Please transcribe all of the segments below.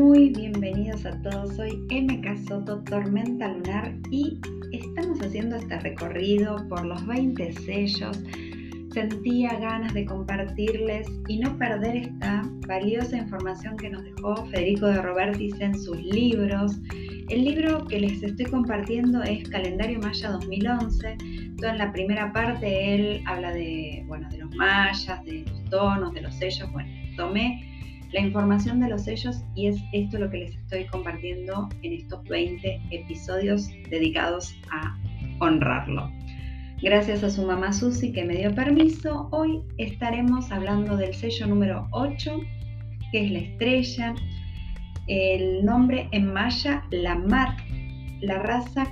Muy bienvenidos a todos. Soy MK Soto, Tormenta Lunar, y estamos haciendo este recorrido por los 20 sellos. Sentía ganas de compartirles y no perder esta valiosa información que nos dejó Federico de Robertis en sus libros. El libro que les estoy compartiendo es Calendario Maya 2011. Toda en la primera parte él habla de, bueno, de los mayas, de los tonos, de los sellos. Bueno, tomé la información de los sellos y es esto lo que les estoy compartiendo en estos 20 episodios dedicados a honrarlo. Gracias a su mamá Susi que me dio permiso, hoy estaremos hablando del sello número 8, que es la estrella. El nombre en maya, la mat, la raza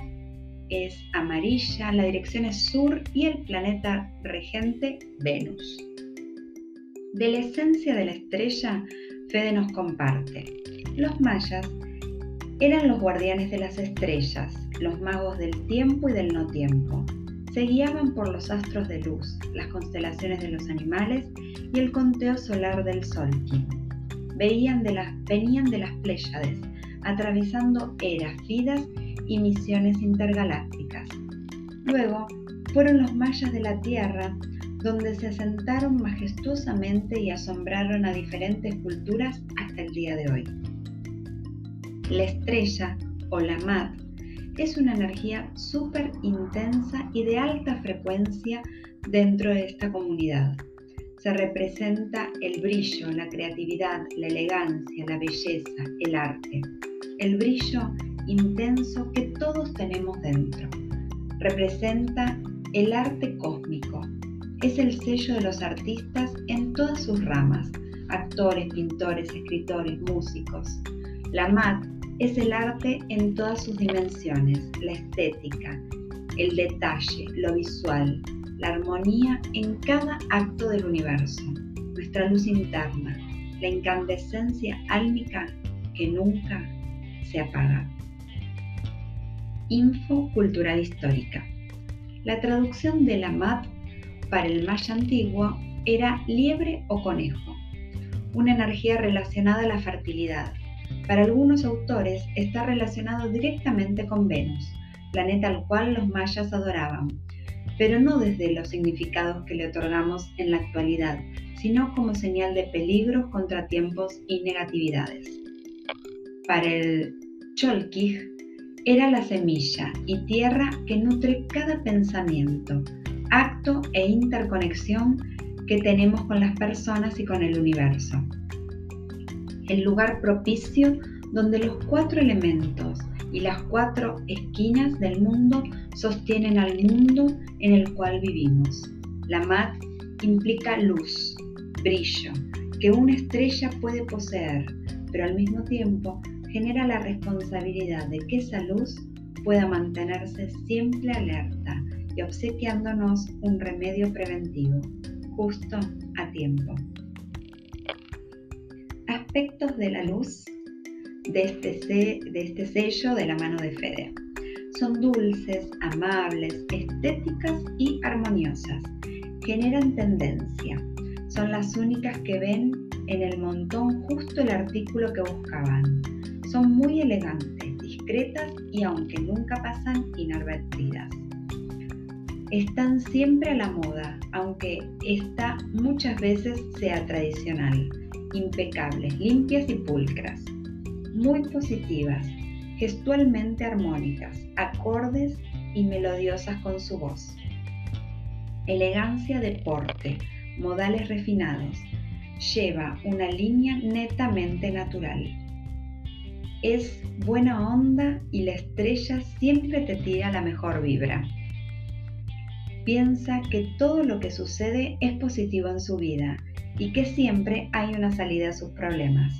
es amarilla, la dirección es sur y el planeta regente Venus. De la esencia de la estrella, Fede nos comparte. Los mayas eran los guardianes de las estrellas, los magos del tiempo y del no tiempo. Se guiaban por los astros de luz, las constelaciones de los animales y el conteo solar del sol. Venían de las Pléyades, atravesando eras, vidas y misiones intergalácticas. Luego fueron los mayas de la Tierra donde se asentaron majestuosamente y asombraron a diferentes culturas hasta el día de hoy. La estrella o la mat es una energía súper intensa y de alta frecuencia dentro de esta comunidad. Se representa el brillo, la creatividad, la elegancia, la belleza, el arte. El brillo intenso que todos tenemos dentro. Representa el arte cósmico, es el sello de los artistas en todas sus ramas, actores, pintores, escritores, músicos. La MAT es el arte en todas sus dimensiones, la estética, el detalle, lo visual, la armonía en cada acto del universo, nuestra luz interna, la incandescencia álmica que nunca se apaga. Info Cultural Histórica. La traducción de la MAT para el maya antiguo era liebre o conejo, una energía relacionada a la fertilidad. Para algunos autores está relacionado directamente con Venus, planeta al cual los mayas adoraban, pero no desde los significados que le otorgamos en la actualidad, sino como señal de peligros, contratiempos y negatividades. Para el Cholkij era la semilla y tierra que nutre cada pensamiento, acto e interconexión que tenemos con las personas y con el universo. El lugar propicio donde los cuatro elementos y las cuatro esquinas del mundo sostienen al mundo en el cual vivimos. La mat implica luz, brillo, que una estrella puede poseer, pero al mismo tiempo genera la responsabilidad de que esa luz pueda mantenerse siempre alerta y obsequiándonos un remedio preventivo, justo a tiempo. Aspectos de la luz de este, de este sello de la mano de Fede. Son dulces, amables, estéticas y armoniosas. Generan tendencia. Son las únicas que ven en el montón justo el artículo que buscaban. Son muy elegantes, discretas y aunque nunca pasan inadvertidas están siempre a la moda, aunque esta muchas veces sea tradicional, impecables, limpias y pulcras, muy positivas, gestualmente armónicas, acordes y melodiosas con su voz. Elegancia de porte, modales refinados, lleva una línea netamente natural. Es buena onda y la estrella siempre te tira la mejor vibra piensa que todo lo que sucede es positivo en su vida y que siempre hay una salida a sus problemas.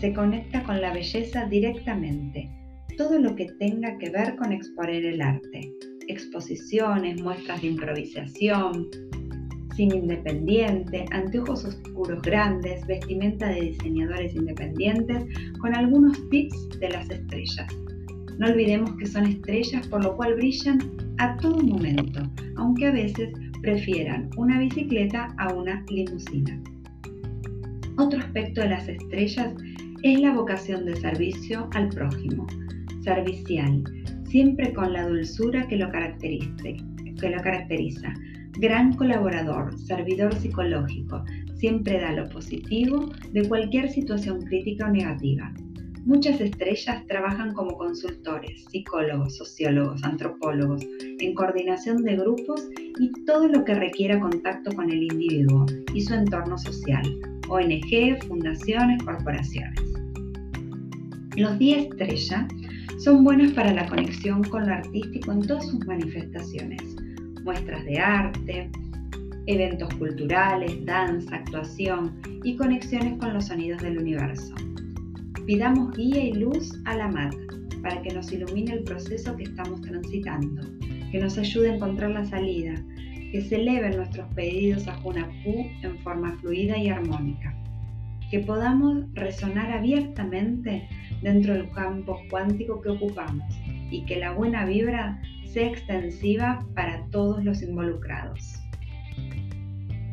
Se conecta con la belleza directamente, todo lo que tenga que ver con exponer el arte, exposiciones, muestras de improvisación, cine independiente, anteojos oscuros grandes, vestimenta de diseñadores independientes, con algunos tips de las estrellas. No olvidemos que son estrellas por lo cual brillan a todo momento, aunque a veces prefieran una bicicleta a una limusina. Otro aspecto de las estrellas es la vocación de servicio al prójimo, servicial, siempre con la dulzura que lo, que lo caracteriza. Gran colaborador, servidor psicológico, siempre da lo positivo de cualquier situación crítica o negativa. Muchas estrellas trabajan como consultores, psicólogos, sociólogos, antropólogos, en coordinación de grupos y todo lo que requiera contacto con el individuo y su entorno social, ONG, fundaciones, corporaciones. Los 10 estrellas son buenas para la conexión con lo artístico en todas sus manifestaciones, muestras de arte, eventos culturales, danza, actuación y conexiones con los sonidos del universo. Pidamos guía y luz a la MAT para que nos ilumine el proceso que estamos transitando, que nos ayude a encontrar la salida, que se eleven nuestros pedidos a Junapu en forma fluida y armónica, que podamos resonar abiertamente dentro del campo cuántico que ocupamos y que la buena vibra sea extensiva para todos los involucrados.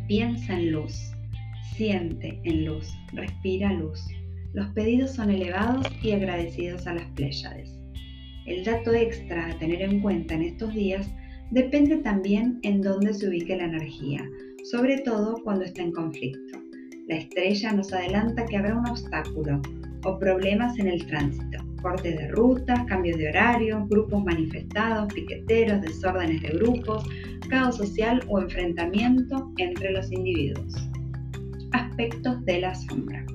Piensa en luz, siente en luz, respira luz. Los pedidos son elevados y agradecidos a las Pléyades. El dato extra a tener en cuenta en estos días depende también en dónde se ubique la energía, sobre todo cuando está en conflicto. La estrella nos adelanta que habrá un obstáculo o problemas en el tránsito, corte de rutas, cambios de horario, grupos manifestados, piqueteros, desórdenes de grupos, caos social o enfrentamiento entre los individuos. Aspectos de la sombra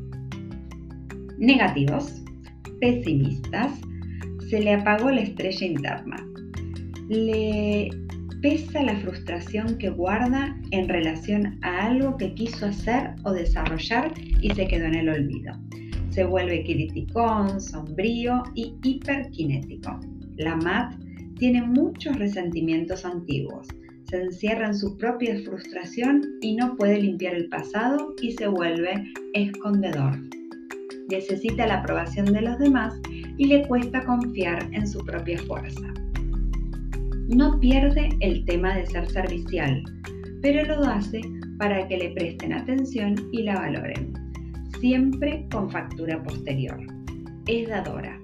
negativos, pesimistas, se le apagó la estrella interna. Le pesa la frustración que guarda en relación a algo que quiso hacer o desarrollar y se quedó en el olvido. Se vuelve criticón, sombrío y hiperkinético. La MAT tiene muchos resentimientos antiguos. Se encierra en su propia frustración y no puede limpiar el pasado y se vuelve escondedor necesita la aprobación de los demás y le cuesta confiar en su propia fuerza. No pierde el tema de ser servicial, pero lo hace para que le presten atención y la valoren, siempre con factura posterior. Es dadora,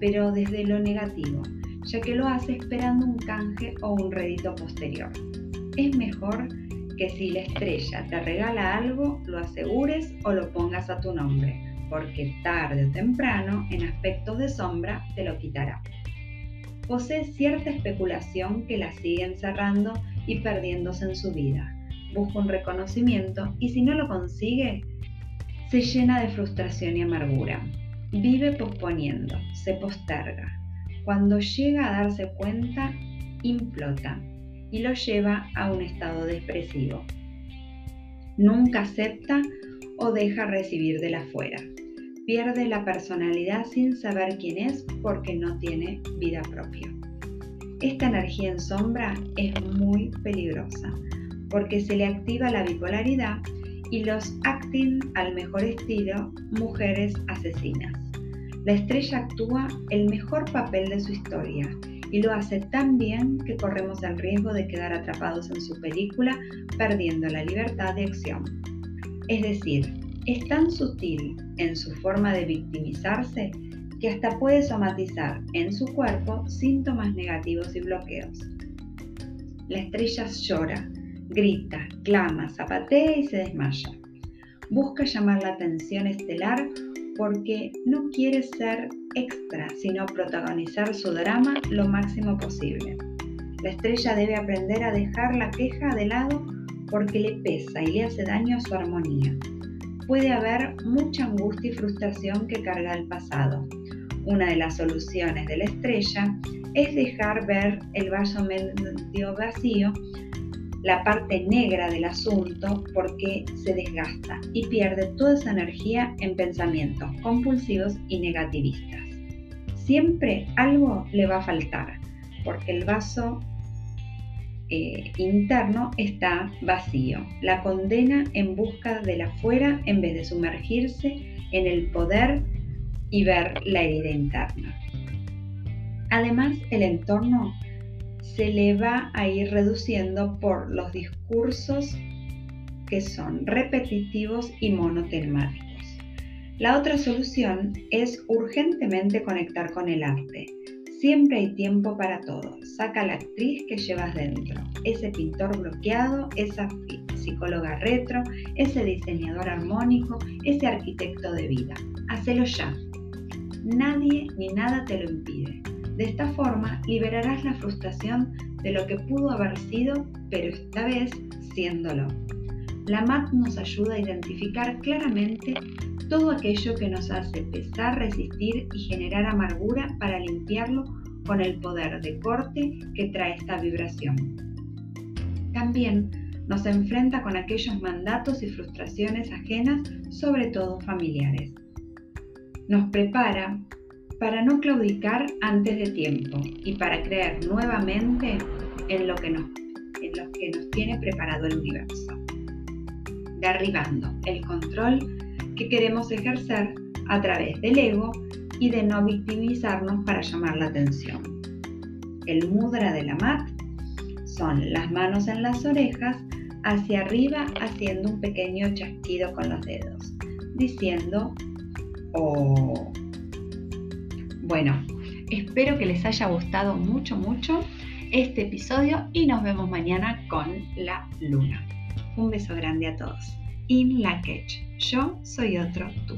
pero desde lo negativo, ya que lo hace esperando un canje o un rédito posterior. Es mejor que si la estrella te regala algo, lo asegures o lo pongas a tu nombre, porque tarde o temprano, en aspectos de sombra, te lo quitará. Posee cierta especulación que la sigue encerrando y perdiéndose en su vida. Busca un reconocimiento y si no lo consigue, se llena de frustración y amargura. Vive posponiendo, se posterga. Cuando llega a darse cuenta, implota y lo lleva a un estado depresivo. Nunca acepta o deja recibir de la fuera. Pierde la personalidad sin saber quién es porque no tiene vida propia. Esta energía en sombra es muy peligrosa porque se le activa la bipolaridad y los acting al mejor estilo mujeres asesinas. La estrella actúa el mejor papel de su historia y lo hace tan bien que corremos el riesgo de quedar atrapados en su película perdiendo la libertad de acción. Es decir, es tan sutil en su forma de victimizarse que hasta puede somatizar en su cuerpo síntomas negativos y bloqueos. La estrella llora, grita, clama, zapatea y se desmaya. Busca llamar la atención estelar porque no quiere ser extra, sino protagonizar su drama lo máximo posible. La estrella debe aprender a dejar la queja de lado porque le pesa y le hace daño a su armonía. Puede haber mucha angustia y frustración que carga el pasado. Una de las soluciones de la estrella es dejar ver el vaso medio vacío, la parte negra del asunto, porque se desgasta y pierde toda esa energía en pensamientos compulsivos y negativistas. Siempre algo le va a faltar, porque el vaso eh, interno está vacío. La condena en busca de la fuera en vez de sumergirse en el poder y ver la herida interna. Además, el entorno se le va a ir reduciendo por los discursos que son repetitivos y monotemáticos. La otra solución es urgentemente conectar con el arte. Siempre hay tiempo para todo. Saca la actriz que llevas dentro, ese pintor bloqueado, esa psicóloga retro, ese diseñador armónico, ese arquitecto de vida. Hacelo ya. Nadie ni nada te lo impide. De esta forma liberarás la frustración de lo que pudo haber sido, pero esta vez siéndolo. La MAT nos ayuda a identificar claramente todo aquello que nos hace pesar, resistir y generar amargura para limpiarlo con el poder de corte que trae esta vibración. También nos enfrenta con aquellos mandatos y frustraciones ajenas, sobre todo familiares. Nos prepara para no claudicar antes de tiempo y para creer nuevamente en lo que nos, en lo que nos tiene preparado el universo. Derribando el control que queremos ejercer a través del ego y de no victimizarnos para llamar la atención. El mudra de la mat son las manos en las orejas hacia arriba haciendo un pequeño chasquido con los dedos, diciendo oh. Bueno, espero que les haya gustado mucho, mucho este episodio y nos vemos mañana con la luna. Un beso grande a todos. In Lakech. Yo soy otro tú.